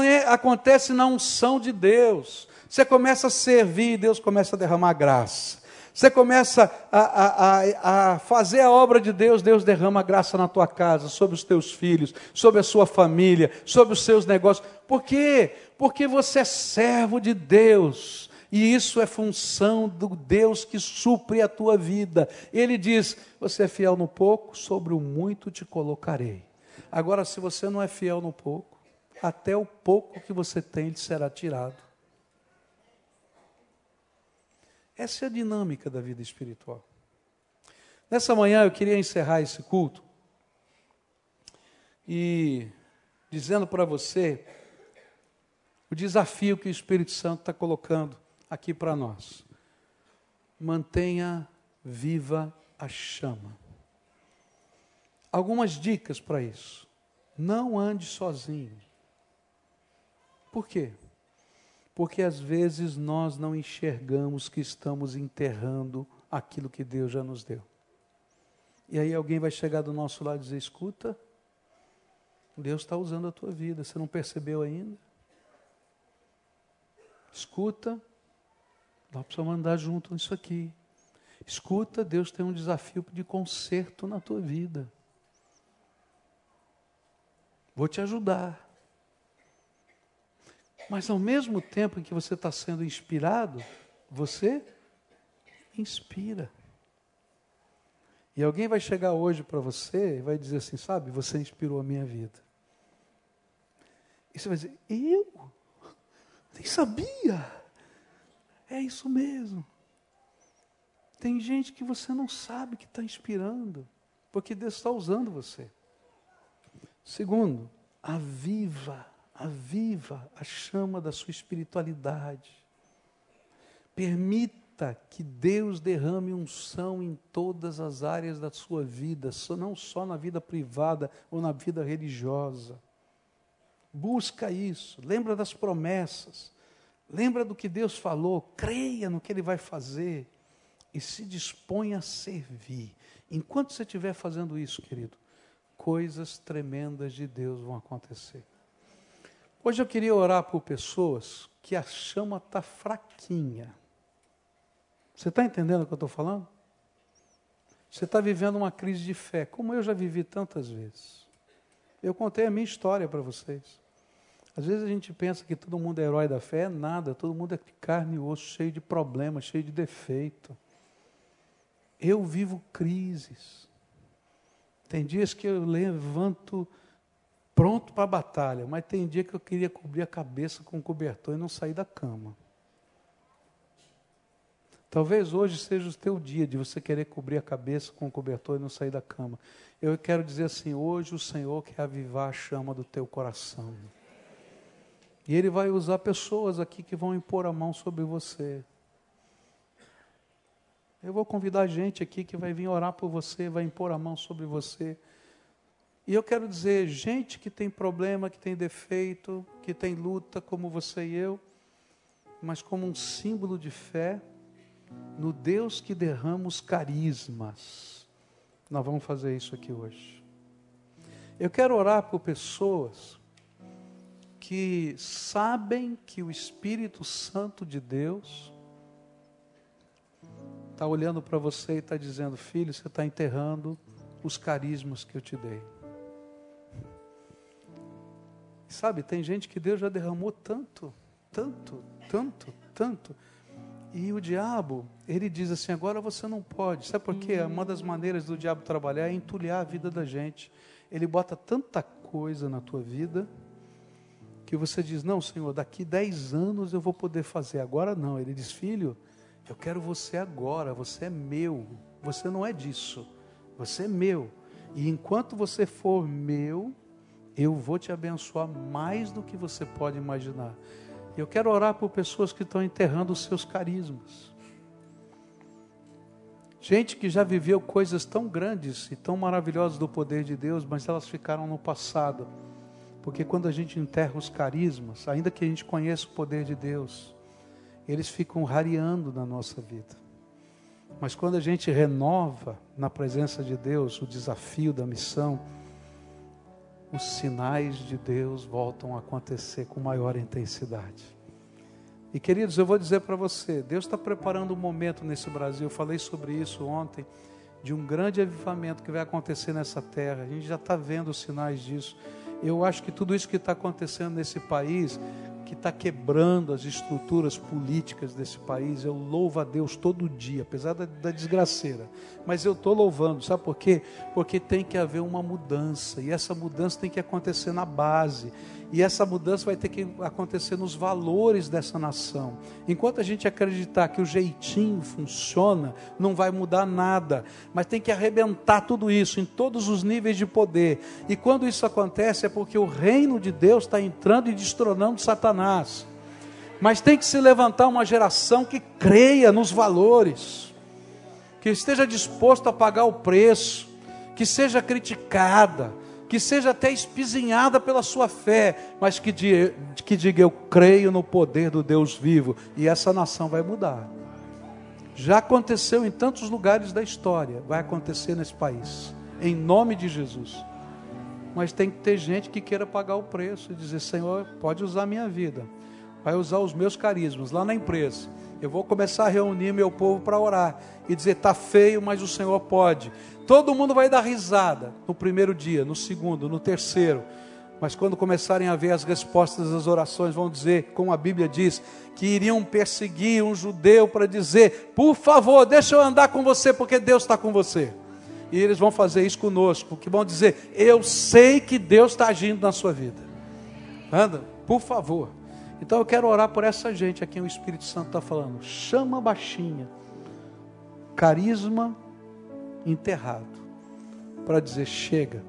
É, acontece na unção de Deus. Você começa a servir, Deus começa a derramar graça. Você começa a, a, a, fazer a obra de Deus, Deus derrama graça na tua casa, sobre os teus filhos, sobre a sua família, sobre os seus negócios. Por quê? Porque você é servo de Deus. E isso é função do Deus que supre a tua vida. Ele diz: Você é fiel no pouco, sobre o muito te colocarei. Agora, se você não é fiel no pouco, até o pouco que você tem lhe será tirado. Essa é a dinâmica da vida espiritual. Nessa manhã eu queria encerrar esse culto e dizendo para você o desafio que o Espírito Santo está colocando aqui para nós. Mantenha viva a chama. Algumas dicas para isso. Não ande sozinho. Por quê? Porque às vezes nós não enxergamos que estamos enterrando aquilo que Deus já nos deu. E aí alguém vai chegar do nosso lado e dizer: escuta, Deus está usando a tua vida, você não percebeu ainda? Escuta, nós precisamos andar junto nisso aqui. Escuta, Deus tem um desafio de conserto na tua vida. Vou te ajudar. Mas ao mesmo tempo em que você está sendo inspirado, você inspira. E alguém vai chegar hoje para você e vai dizer assim: sabe, você inspirou a minha vida. E você vai dizer: Eu? Nem sabia. É isso mesmo. Tem gente que você não sabe que está inspirando, porque Deus está usando você. Segundo, aviva, aviva a chama da sua espiritualidade. Permita que Deus derrame unção em todas as áreas da sua vida, não só na vida privada ou na vida religiosa. Busca isso, lembra das promessas, lembra do que Deus falou, creia no que Ele vai fazer e se disponha a servir. Enquanto você estiver fazendo isso, querido, coisas tremendas de Deus vão acontecer. Hoje eu queria orar por pessoas que a chama está fraquinha. Você está entendendo o que eu estou falando? Você está vivendo uma crise de fé, como eu já vivi tantas vezes. Eu contei a minha história para vocês. Às vezes a gente pensa que todo mundo é herói da fé, é nada, todo mundo é carne e osso, cheio de problemas, cheio de defeito. Eu vivo crises. Tem dias que eu levanto pronto para a batalha, mas tem dia que eu queria cobrir a cabeça com um cobertor e não sair da cama. Talvez hoje seja o teu dia de você querer cobrir a cabeça com um cobertor e não sair da cama. Eu quero dizer assim: hoje o Senhor quer avivar a chama do teu coração. E Ele vai usar pessoas aqui que vão impor a mão sobre você. Eu vou convidar gente aqui que vai vir orar por você, vai impor a mão sobre você. E eu quero dizer, gente que tem problema, que tem defeito, que tem luta, como você e eu, mas como um símbolo de fé no Deus que derrama os carismas. Nós vamos fazer isso aqui hoje. Eu quero orar por pessoas que sabem que o Espírito Santo de Deus está olhando para você e está dizendo: Filho, você está enterrando os carismas que eu te dei. Sabe, tem gente que Deus já derramou tanto, tanto, tanto, tanto. E o diabo, ele diz assim: agora você não pode. Sabe por quê? Uma das maneiras do diabo trabalhar é entulhar a vida da gente. Ele bota tanta coisa na tua vida que você diz: Não, Senhor, daqui 10 anos eu vou poder fazer, agora não. Ele diz: Filho, eu quero você agora, você é meu, você não é disso, você é meu. E enquanto você for meu, eu vou te abençoar mais do que você pode imaginar. Eu quero orar por pessoas que estão enterrando os seus carismas. Gente que já viveu coisas tão grandes e tão maravilhosas do poder de Deus, mas elas ficaram no passado porque quando a gente enterra os carismas, ainda que a gente conheça o poder de Deus, eles ficam rareando na nossa vida. Mas quando a gente renova na presença de Deus o desafio da missão, os sinais de Deus voltam a acontecer com maior intensidade. E queridos, eu vou dizer para você: Deus está preparando um momento nesse Brasil. Eu falei sobre isso ontem, de um grande avivamento que vai acontecer nessa terra. A gente já está vendo os sinais disso. Eu acho que tudo isso que está acontecendo nesse país, que está quebrando as estruturas políticas desse país, eu louvo a Deus todo dia, apesar da, da desgraceira. Mas eu estou louvando, sabe por quê? Porque tem que haver uma mudança, e essa mudança tem que acontecer na base. E essa mudança vai ter que acontecer nos valores dessa nação. Enquanto a gente acreditar que o jeitinho funciona, não vai mudar nada. Mas tem que arrebentar tudo isso em todos os níveis de poder. E quando isso acontece é porque o reino de Deus está entrando e destronando Satanás. Mas tem que se levantar uma geração que creia nos valores, que esteja disposto a pagar o preço, que seja criticada que seja até espizinhada pela sua fé, mas que diga, que diga: Eu creio no poder do Deus vivo, e essa nação vai mudar. Já aconteceu em tantos lugares da história, vai acontecer nesse país, em nome de Jesus. Mas tem que ter gente que queira pagar o preço e dizer: Senhor, pode usar minha vida, vai usar os meus carismas lá na empresa. Eu vou começar a reunir meu povo para orar e dizer: está feio, mas o Senhor pode. Todo mundo vai dar risada no primeiro dia, no segundo, no terceiro. Mas quando começarem a ver as respostas das orações, vão dizer, como a Bíblia diz, que iriam perseguir um judeu para dizer: por favor, deixa eu andar com você, porque Deus está com você. E eles vão fazer isso conosco, porque vão dizer: eu sei que Deus está agindo na sua vida. Anda, por favor. Então eu quero orar por essa gente a quem o Espírito Santo está falando. Chama baixinha. Carisma enterrado. Para dizer: chega,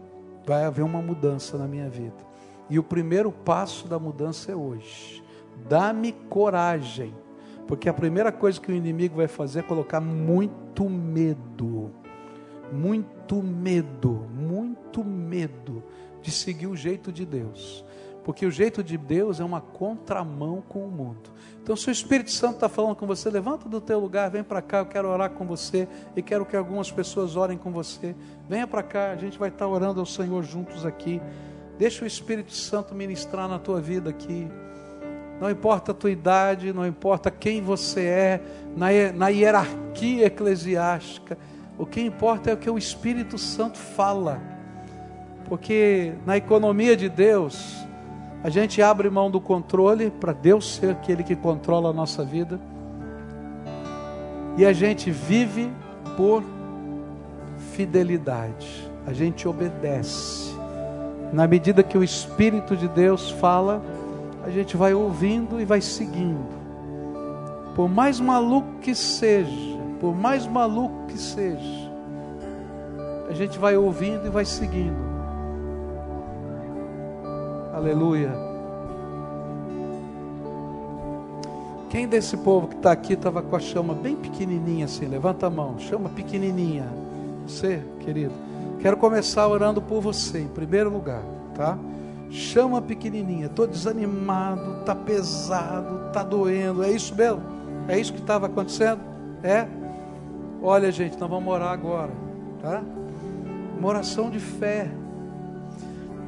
vai haver uma mudança na minha vida. E o primeiro passo da mudança é hoje. Dá-me coragem. Porque a primeira coisa que o inimigo vai fazer é colocar muito medo. Muito medo, muito medo de seguir o jeito de Deus. Porque o jeito de Deus é uma contramão com o mundo. Então, se o Espírito Santo está falando com você, levanta do teu lugar, vem para cá, eu quero orar com você e quero que algumas pessoas orem com você. Venha para cá, a gente vai estar tá orando ao Senhor juntos aqui. Deixa o Espírito Santo ministrar na tua vida aqui. Não importa a tua idade, não importa quem você é, na, na hierarquia eclesiástica, o que importa é o que o Espírito Santo fala. Porque na economia de Deus, a gente abre mão do controle para Deus ser aquele que controla a nossa vida. E a gente vive por fidelidade. A gente obedece. Na medida que o Espírito de Deus fala, a gente vai ouvindo e vai seguindo. Por mais maluco que seja, por mais maluco que seja, a gente vai ouvindo e vai seguindo. Aleluia. Quem desse povo que está aqui estava com a chama bem pequenininha assim? Levanta a mão, chama pequenininha. Você, querido. Quero começar orando por você, em primeiro lugar, tá? Chama pequenininha. Estou desanimado, está pesado, está doendo. É isso mesmo? É isso que estava acontecendo? É? Olha, gente, nós vamos orar agora, tá? Uma oração de fé.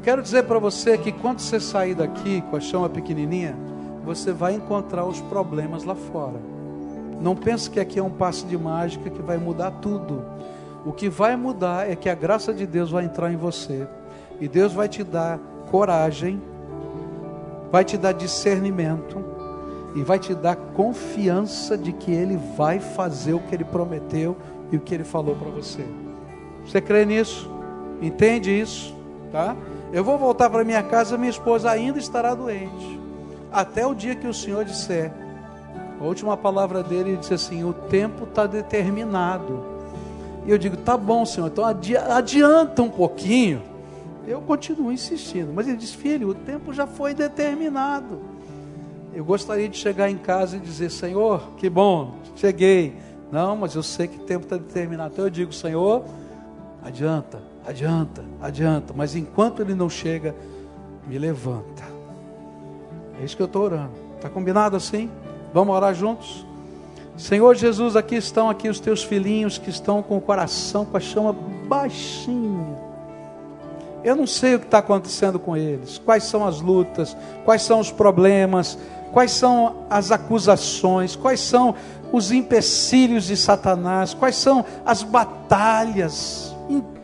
Quero dizer para você que quando você sair daqui com a chama pequenininha, você vai encontrar os problemas lá fora. Não pense que aqui é um passe de mágica que vai mudar tudo. O que vai mudar é que a graça de Deus vai entrar em você e Deus vai te dar coragem, vai te dar discernimento e vai te dar confiança de que Ele vai fazer o que Ele prometeu e o que Ele falou para você. Você crê nisso? Entende isso? Tá? Eu vou voltar para minha casa, minha esposa ainda estará doente. Até o dia que o Senhor disser, a última palavra dele, ele disse assim: o tempo está determinado. E eu digo: tá bom, Senhor, então adianta um pouquinho. Eu continuo insistindo, mas ele diz: filho, o tempo já foi determinado. Eu gostaria de chegar em casa e dizer: Senhor, que bom, cheguei. Não, mas eu sei que o tempo está determinado. Então eu digo: Senhor, adianta, adianta, adianta, mas enquanto ele não chega, me levanta. É isso que eu estou orando. Está combinado assim? Vamos orar juntos? Senhor Jesus, aqui estão aqui os teus filhinhos que estão com o coração com a chama baixinha. Eu não sei o que está acontecendo com eles, quais são as lutas, quais são os problemas, quais são as acusações, quais são os empecilhos de Satanás, quais são as batalhas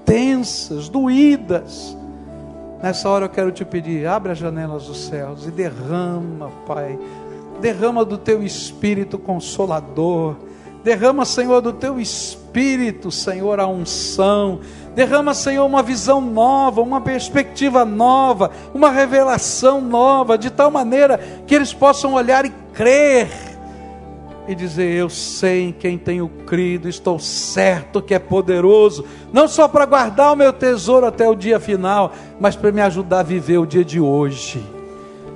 intensas, doídas. Nessa hora eu quero te pedir, abre as janelas dos céus e derrama, Pai, derrama do teu espírito consolador, derrama, Senhor, do teu espírito, Senhor, a unção, derrama, Senhor, uma visão nova, uma perspectiva nova, uma revelação nova, de tal maneira que eles possam olhar e crer e dizer: Eu sei em quem tenho crido, estou certo que é poderoso, não só para guardar o meu tesouro até o dia final, mas para me ajudar a viver o dia de hoje.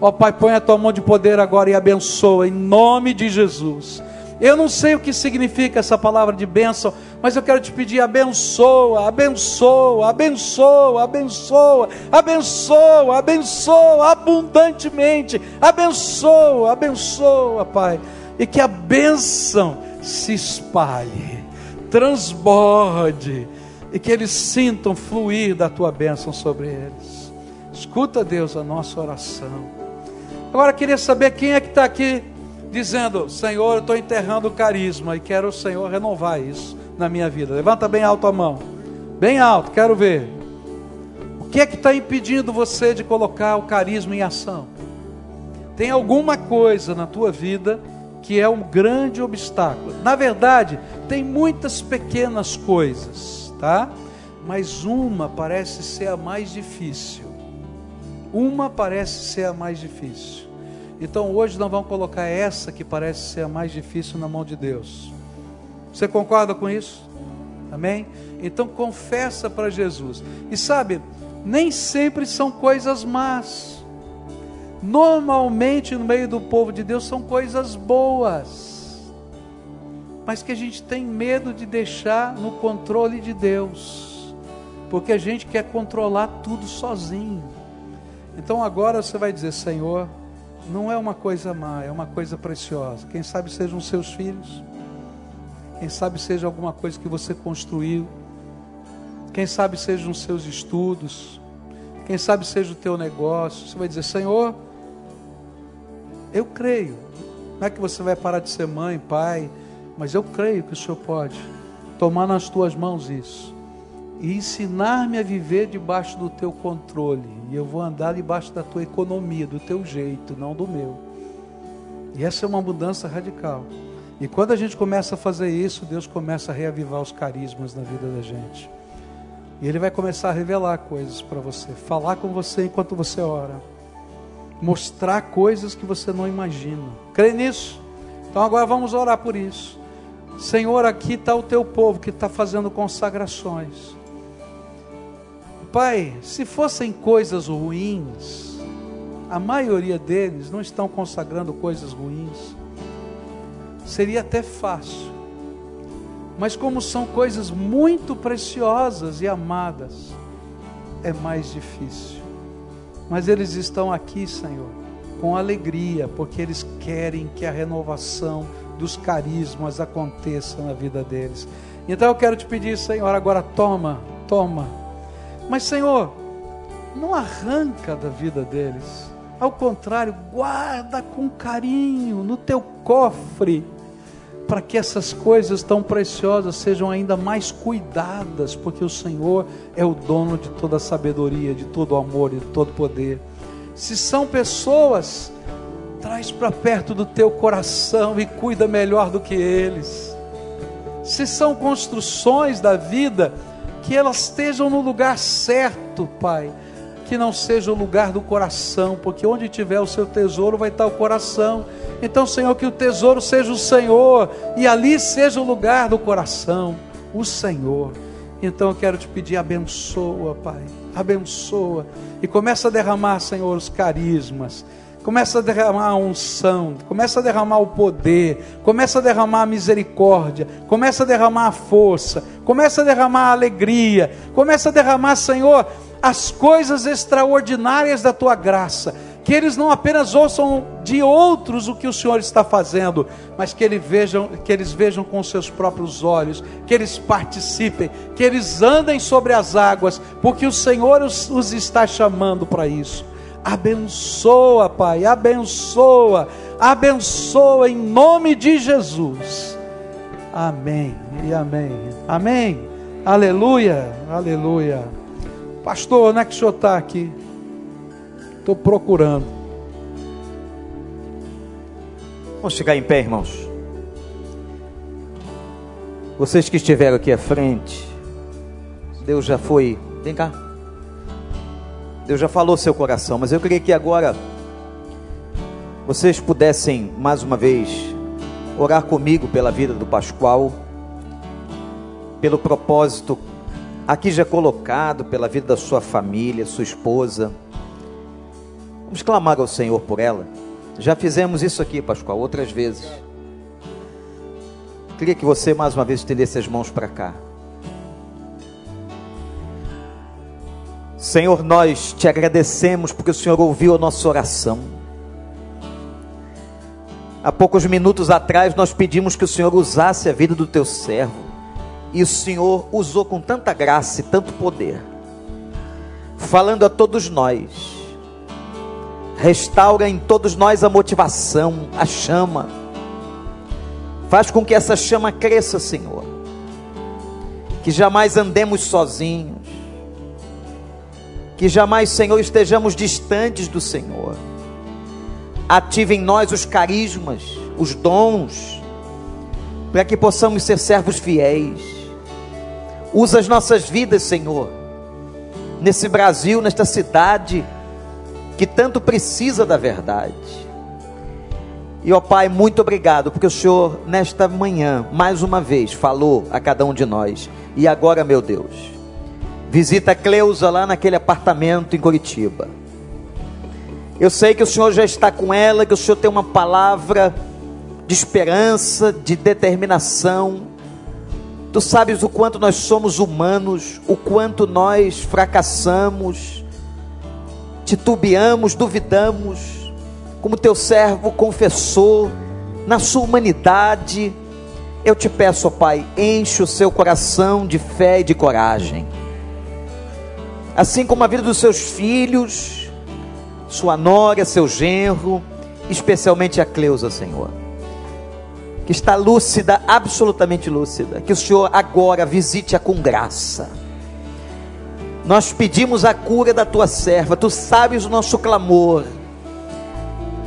Ó oh, Pai, põe a tua mão de poder agora e abençoa, em nome de Jesus. Eu não sei o que significa essa palavra de bênção, mas eu quero te pedir: abençoa, abençoa, abençoa, abençoa, abençoa, abençoa abundantemente, abençoa, abençoa, Pai e que a bênção se espalhe, transborde, e que eles sintam fluir da tua bênção sobre eles. Escuta, Deus, a nossa oração. Agora queria saber quem é que está aqui dizendo: Senhor, eu estou enterrando o carisma e quero o Senhor renovar isso na minha vida. Levanta bem alto a mão, bem alto, quero ver. O que é que está impedindo você de colocar o carisma em ação? Tem alguma coisa na tua vida que é um grande obstáculo. Na verdade, tem muitas pequenas coisas, tá? Mas uma parece ser a mais difícil. Uma parece ser a mais difícil. Então hoje nós vamos colocar essa que parece ser a mais difícil na mão de Deus. Você concorda com isso? Amém? Então confessa para Jesus. E sabe, nem sempre são coisas más. Normalmente no meio do povo de Deus são coisas boas. Mas que a gente tem medo de deixar no controle de Deus. Porque a gente quer controlar tudo sozinho. Então agora você vai dizer: Senhor, não é uma coisa má, é uma coisa preciosa. Quem sabe sejam seus filhos, quem sabe seja alguma coisa que você construiu, quem sabe sejam seus estudos, quem sabe seja o teu negócio. Você vai dizer: Senhor, eu creio. Não é que você vai parar de ser mãe, pai, mas eu creio que o Senhor pode tomar nas tuas mãos isso e ensinar-me a viver debaixo do teu controle. E eu vou andar debaixo da tua economia, do teu jeito, não do meu. E essa é uma mudança radical. E quando a gente começa a fazer isso, Deus começa a reavivar os carismas na vida da gente. E Ele vai começar a revelar coisas para você, falar com você enquanto você ora, mostrar coisas que você não imagina. Crê nisso? Então agora vamos orar por isso. Senhor, aqui está o teu povo que está fazendo consagrações. Pai, se fossem coisas ruins, a maioria deles não estão consagrando coisas ruins, seria até fácil. Mas como são coisas muito preciosas e amadas, é mais difícil. Mas eles estão aqui, Senhor, com alegria, porque eles querem que a renovação dos carismas aconteça na vida deles. Então eu quero te pedir, Senhor, agora toma, toma mas, Senhor, não arranca da vida deles. Ao contrário, guarda com carinho no teu cofre, para que essas coisas tão preciosas sejam ainda mais cuidadas, porque o Senhor é o dono de toda a sabedoria, de todo o amor e de todo o poder. Se são pessoas, traz para perto do teu coração e cuida melhor do que eles. Se são construções da vida, que elas estejam no lugar certo, Pai. Que não seja o lugar do coração, porque onde tiver o seu tesouro vai estar o coração. Então, Senhor, que o tesouro seja o Senhor e ali seja o lugar do coração, o Senhor. Então eu quero te pedir, abençoa, Pai, abençoa. E começa a derramar, Senhor, os carismas. Começa a derramar a unção, começa a derramar o poder, começa a derramar a misericórdia, começa a derramar a força, começa a derramar a alegria, começa a derramar, Senhor, as coisas extraordinárias da tua graça. Que eles não apenas ouçam de outros o que o Senhor está fazendo, mas que, eles vejam, que eles vejam com seus próprios olhos, que eles participem, que eles andem sobre as águas, porque o Senhor os, os está chamando para isso. Abençoa, Pai, abençoa, abençoa em nome de Jesus. Amém e amém. Amém. Aleluia, aleluia. Pastor, onde é que o senhor está aqui? Estou procurando. Vamos ficar em pé, irmãos. Vocês que estiveram aqui à frente, Deus já foi. Vem cá. Deus já falou seu coração, mas eu queria que agora vocês pudessem mais uma vez orar comigo pela vida do Pascoal, pelo propósito aqui já colocado, pela vida da sua família, sua esposa. Vamos clamar ao Senhor por ela. Já fizemos isso aqui, Pascoal, outras vezes. Queria que você mais uma vez estendesse as mãos para cá. Senhor, nós te agradecemos porque o Senhor ouviu a nossa oração. Há poucos minutos atrás nós pedimos que o Senhor usasse a vida do teu servo. E o Senhor usou com tanta graça e tanto poder. Falando a todos nós. Restaura em todos nós a motivação, a chama. Faz com que essa chama cresça, Senhor. Que jamais andemos sozinhos que jamais, Senhor, estejamos distantes do Senhor. Ative em nós os carismas, os dons, para que possamos ser servos fiéis. Usa as nossas vidas, Senhor, nesse Brasil, nesta cidade, que tanto precisa da verdade. E ó Pai, muito obrigado, porque o Senhor, nesta manhã, mais uma vez, falou a cada um de nós. E agora, meu Deus, visita a Cleusa lá naquele apartamento em Curitiba. Eu sei que o Senhor já está com ela, que o Senhor tem uma palavra de esperança, de determinação. Tu sabes o quanto nós somos humanos, o quanto nós fracassamos titubeamos, duvidamos, como teu servo confessou, na sua humanidade, eu te peço, ó Pai, enche o seu coração de fé e de coragem, assim como a vida dos seus filhos, sua nora, seu genro, especialmente a Cleusa, Senhor, que está lúcida, absolutamente lúcida, que o Senhor agora visite-a com graça nós pedimos a cura da tua serva, tu sabes o nosso clamor.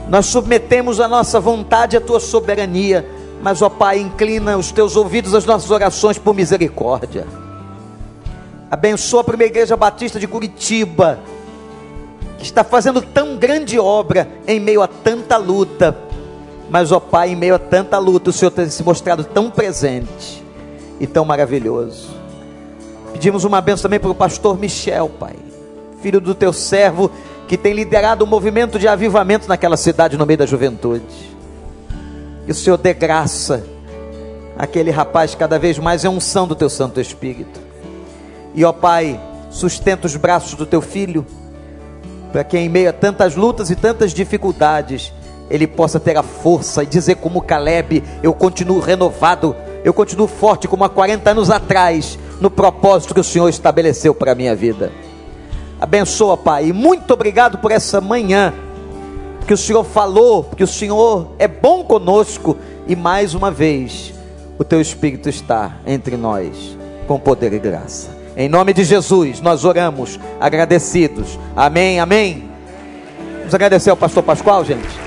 Nós submetemos a nossa vontade à tua soberania, mas ó Pai, inclina os teus ouvidos às nossas orações por misericórdia. Abençoa a primeira igreja batista de Curitiba, que está fazendo tão grande obra em meio a tanta luta. Mas, ó Pai, em meio a tanta luta, o Senhor tem se mostrado tão presente e tão maravilhoso. Pedimos uma benção também para o pastor Michel, Pai, filho do teu servo, que tem liderado o um movimento de avivamento naquela cidade no meio da juventude. Que o Senhor dê graça àquele rapaz cada vez mais é unção do teu Santo Espírito. E ó Pai, sustenta os braços do teu filho, para que em meio a tantas lutas e tantas dificuldades, ele possa ter a força e dizer como Caleb, eu continuo renovado, eu continuo forte como há 40 anos atrás, no propósito que o Senhor estabeleceu para a minha vida. Abençoa, Pai, e muito obrigado por essa manhã que o Senhor falou, que o Senhor é bom conosco e mais uma vez o teu Espírito está entre nós com poder e graça. Em nome de Jesus, nós oramos agradecidos. Amém, amém. Vamos agradecer ao pastor Pascoal, gente.